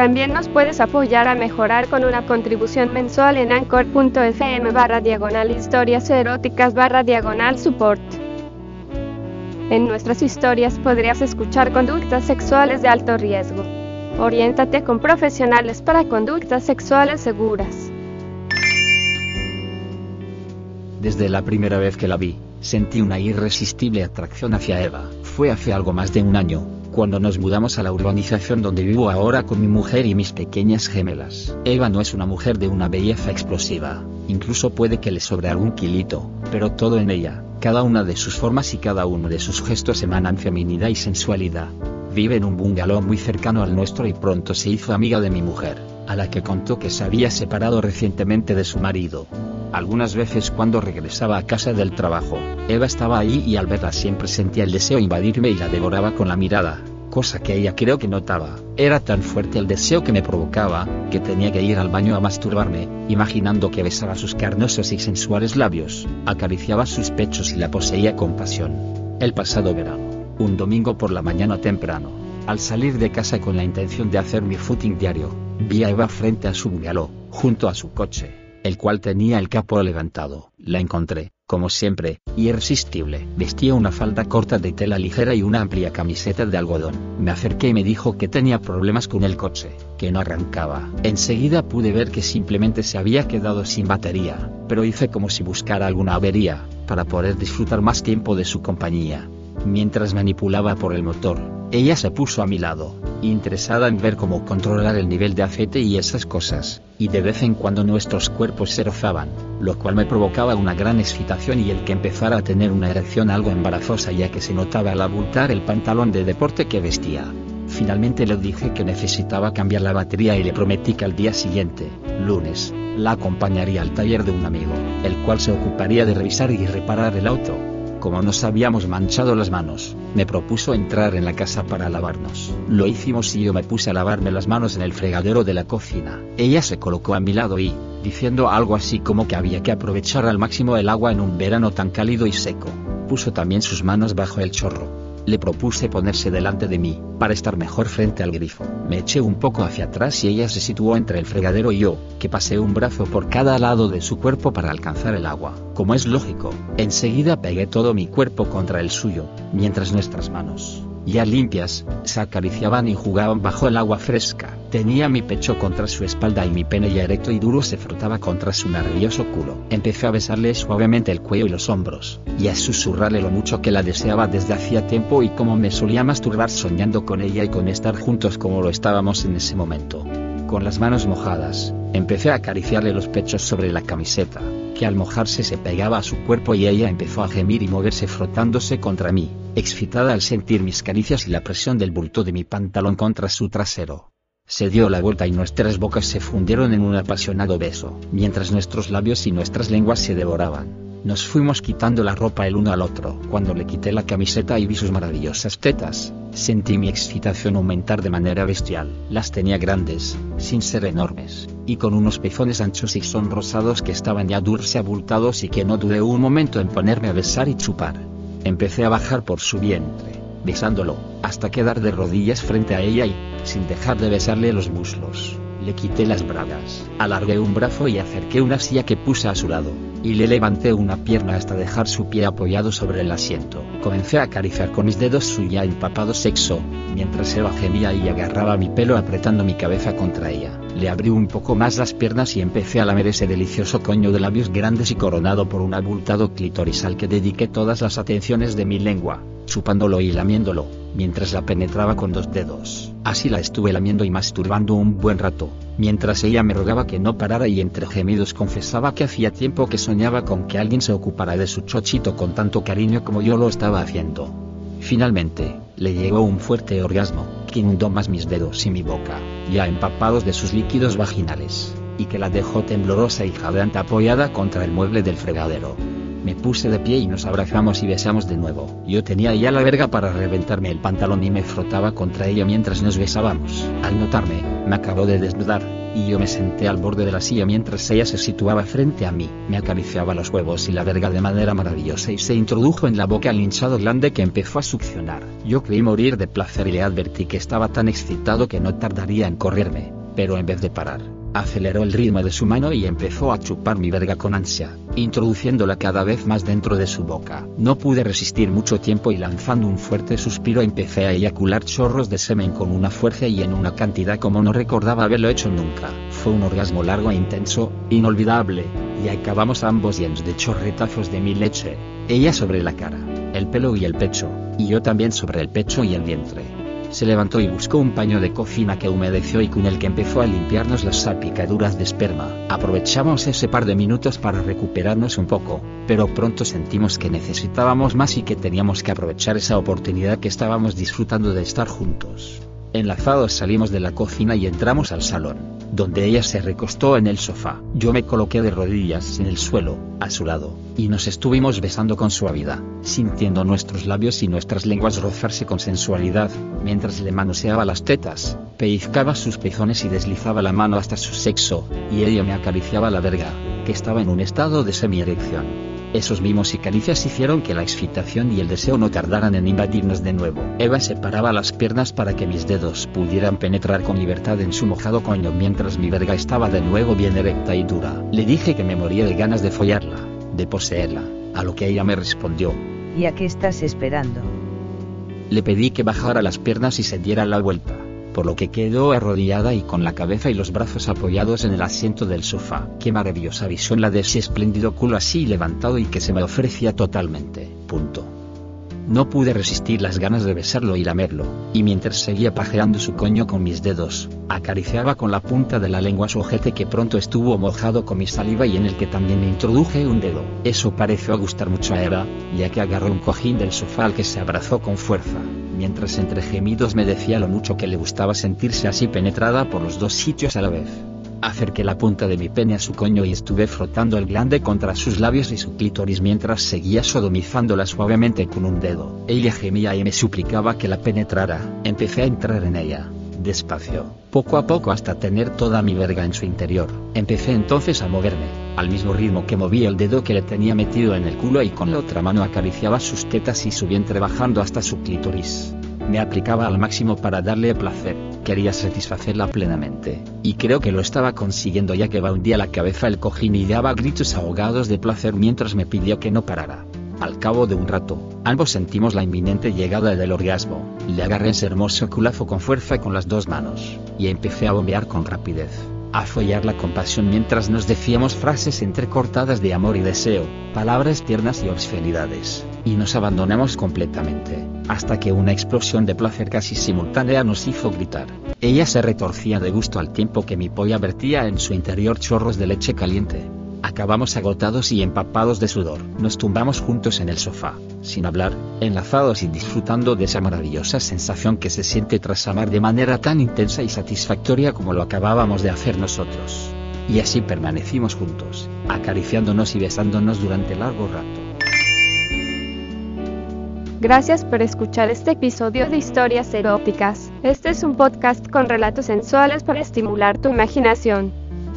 También nos puedes apoyar a mejorar con una contribución mensual en anchor.fm barra diagonal historias eróticas barra diagonal support. En nuestras historias podrías escuchar conductas sexuales de alto riesgo. Oriéntate con profesionales para conductas sexuales seguras. Desde la primera vez que la vi, sentí una irresistible atracción hacia Eva. Fue hace algo más de un año, cuando nos mudamos a la urbanización donde vivo ahora con mi mujer y mis pequeñas gemelas. Eva no es una mujer de una belleza explosiva, incluso puede que le sobre algún kilito, pero todo en ella, cada una de sus formas y cada uno de sus gestos emanan feminidad y sensualidad. Vive en un bungalow muy cercano al nuestro y pronto se hizo amiga de mi mujer, a la que contó que se había separado recientemente de su marido. Algunas veces cuando regresaba a casa del trabajo, Eva estaba allí y al verla siempre sentía el deseo invadirme y la devoraba con la mirada, cosa que ella creo que notaba. Era tan fuerte el deseo que me provocaba, que tenía que ir al baño a masturbarme, imaginando que besaba sus carnosos y sensuales labios, acariciaba sus pechos y la poseía con pasión. El pasado verano, un domingo por la mañana temprano, al salir de casa con la intención de hacer mi footing diario, vi a Eva frente a su bungalow, junto a su coche el cual tenía el capo levantado. La encontré, como siempre, irresistible. Vestía una falda corta de tela ligera y una amplia camiseta de algodón. Me acerqué y me dijo que tenía problemas con el coche, que no arrancaba. Enseguida pude ver que simplemente se había quedado sin batería, pero hice como si buscara alguna avería, para poder disfrutar más tiempo de su compañía. Mientras manipulaba por el motor, ella se puso a mi lado, interesada en ver cómo controlar el nivel de aceite y esas cosas, y de vez en cuando nuestros cuerpos se rozaban, lo cual me provocaba una gran excitación y el que empezara a tener una erección algo embarazosa ya que se notaba al abultar el pantalón de deporte que vestía. Finalmente le dije que necesitaba cambiar la batería y le prometí que al día siguiente, lunes, la acompañaría al taller de un amigo, el cual se ocuparía de revisar y reparar el auto. Como nos habíamos manchado las manos, me propuso entrar en la casa para lavarnos. Lo hicimos y yo me puse a lavarme las manos en el fregadero de la cocina. Ella se colocó a mi lado y, diciendo algo así como que había que aprovechar al máximo el agua en un verano tan cálido y seco, puso también sus manos bajo el chorro. Le propuse ponerse delante de mí, para estar mejor frente al grifo. Me eché un poco hacia atrás y ella se situó entre el fregadero y yo, que pasé un brazo por cada lado de su cuerpo para alcanzar el agua. Como es lógico, enseguida pegué todo mi cuerpo contra el suyo, mientras nuestras manos, ya limpias, se acariciaban y jugaban bajo el agua fresca. Tenía mi pecho contra su espalda y mi pene ya erecto y duro se frotaba contra su nervioso culo. Empecé a besarle suavemente el cuello y los hombros, y a susurrarle lo mucho que la deseaba desde hacía tiempo y cómo me solía masturbar soñando con ella y con estar juntos como lo estábamos en ese momento. Con las manos mojadas, empecé a acariciarle los pechos sobre la camiseta, que al mojarse se pegaba a su cuerpo y ella empezó a gemir y moverse frotándose contra mí, excitada al sentir mis caricias y la presión del bulto de mi pantalón contra su trasero. Se dio la vuelta y nuestras bocas se fundieron en un apasionado beso, mientras nuestros labios y nuestras lenguas se devoraban. Nos fuimos quitando la ropa el uno al otro. Cuando le quité la camiseta y vi sus maravillosas tetas, sentí mi excitación aumentar de manera bestial. Las tenía grandes, sin ser enormes, y con unos pezones anchos y sonrosados que estaban ya y abultados y que no dudé un momento en ponerme a besar y chupar. Empecé a bajar por su vientre, besándolo, hasta quedar de rodillas frente a ella y, sin dejar de besarle los muslos, le quité las bragas. Alargué un brazo y acerqué una silla que puse a su lado, y le levanté una pierna hasta dejar su pie apoyado sobre el asiento. Comencé a acariciar con mis dedos su ya empapado sexo, mientras Eva gemía y agarraba mi pelo apretando mi cabeza contra ella. Le abrí un poco más las piernas y empecé a lamer ese delicioso coño de labios grandes y coronado por un abultado clitoris al que dediqué todas las atenciones de mi lengua, chupándolo y lamiéndolo, mientras la penetraba con dos dedos. Así la estuve lamiendo y masturbando un buen rato, mientras ella me rogaba que no parara y entre gemidos confesaba que hacía tiempo que soñaba con que alguien se ocupara de su chochito con tanto cariño como yo lo estaba haciendo. Finalmente, le llegó un fuerte orgasmo, que inundó más mis dedos y mi boca, ya empapados de sus líquidos vaginales. y que la dejó temblorosa y jadeante apoyada contra el mueble del fregadero. Me puse de pie y nos abrazamos y besamos de nuevo. Yo tenía ya la verga para reventarme el pantalón y me frotaba contra ella mientras nos besábamos. Al notarme, me acabó de desnudar, y yo me senté al borde de la silla mientras ella se situaba frente a mí. Me acariciaba los huevos y la verga de manera maravillosa y se introdujo en la boca al hinchado glande que empezó a succionar. Yo creí morir de placer y le advertí que estaba tan excitado que no tardaría en correrme, pero en vez de parar, Aceleró el ritmo de su mano y empezó a chupar mi verga con ansia, introduciéndola cada vez más dentro de su boca. No pude resistir mucho tiempo y lanzando un fuerte suspiro empecé a eyacular chorros de semen con una fuerza y en una cantidad como no recordaba haberlo hecho nunca. Fue un orgasmo largo e intenso, inolvidable, y acabamos ambos llenos de chorretazos de mi leche, ella sobre la cara, el pelo y el pecho, y yo también sobre el pecho y el vientre. Se levantó y buscó un paño de cocina que humedeció y con el que empezó a limpiarnos las salpicaduras de esperma. Aprovechamos ese par de minutos para recuperarnos un poco, pero pronto sentimos que necesitábamos más y que teníamos que aprovechar esa oportunidad que estábamos disfrutando de estar juntos. Enlazados salimos de la cocina y entramos al salón, donde ella se recostó en el sofá. Yo me coloqué de rodillas en el suelo, a su lado, y nos estuvimos besando con suavidad, sintiendo nuestros labios y nuestras lenguas rozarse con sensualidad, mientras le manoseaba las tetas, pellizcaba sus pezones y deslizaba la mano hasta su sexo, y ella me acariciaba la verga, que estaba en un estado de semi-erección. Esos mimos y caricias hicieron que la excitación y el deseo no tardaran en invadirnos de nuevo. Eva separaba las piernas para que mis dedos pudieran penetrar con libertad en su mojado coño mientras mi verga estaba de nuevo bien erecta y dura. Le dije que me moría de ganas de follarla, de poseerla, a lo que ella me respondió. ¿Y a qué estás esperando? Le pedí que bajara las piernas y se diera la vuelta por lo que quedó arrodillada y con la cabeza y los brazos apoyados en el asiento del sofá. Qué maravillosa visión la de ese espléndido culo así levantado y que se me ofrecía totalmente. Punto. No pude resistir las ganas de besarlo y lamerlo, y mientras seguía pajeando su coño con mis dedos, acariciaba con la punta de la lengua su ojete que pronto estuvo mojado con mi saliva y en el que también me introduje un dedo. Eso pareció gustar mucho a Eva, ya que agarró un cojín del sofá al que se abrazó con fuerza, mientras entre gemidos me decía lo mucho que le gustaba sentirse así penetrada por los dos sitios a la vez. Acerqué la punta de mi pene a su coño y estuve frotando el glande contra sus labios y su clítoris mientras seguía sodomizándola suavemente con un dedo. Ella gemía y me suplicaba que la penetrara. Empecé a entrar en ella, despacio, poco a poco hasta tener toda mi verga en su interior. Empecé entonces a moverme, al mismo ritmo que movía el dedo que le tenía metido en el culo y con la otra mano acariciaba sus tetas y su vientre bajando hasta su clítoris. Me aplicaba al máximo para darle placer quería satisfacerla plenamente, y creo que lo estaba consiguiendo ya que va un día la cabeza el cojín y daba gritos ahogados de placer mientras me pidió que no parara. Al cabo de un rato, ambos sentimos la inminente llegada del orgasmo, le agarré ese hermoso culazo con fuerza con las dos manos, y empecé a bombear con rapidez a follarla con pasión mientras nos decíamos frases entrecortadas de amor y deseo, palabras tiernas y obscenidades, y nos abandonamos completamente, hasta que una explosión de placer casi simultánea nos hizo gritar. Ella se retorcía de gusto al tiempo que mi polla vertía en su interior chorros de leche caliente. Acabamos agotados y empapados de sudor. Nos tumbamos juntos en el sofá, sin hablar, enlazados y disfrutando de esa maravillosa sensación que se siente tras amar de manera tan intensa y satisfactoria como lo acabábamos de hacer nosotros. Y así permanecimos juntos, acariciándonos y besándonos durante largo rato. Gracias por escuchar este episodio de Historias Eróticas. Este es un podcast con relatos sensuales para estimular tu imaginación.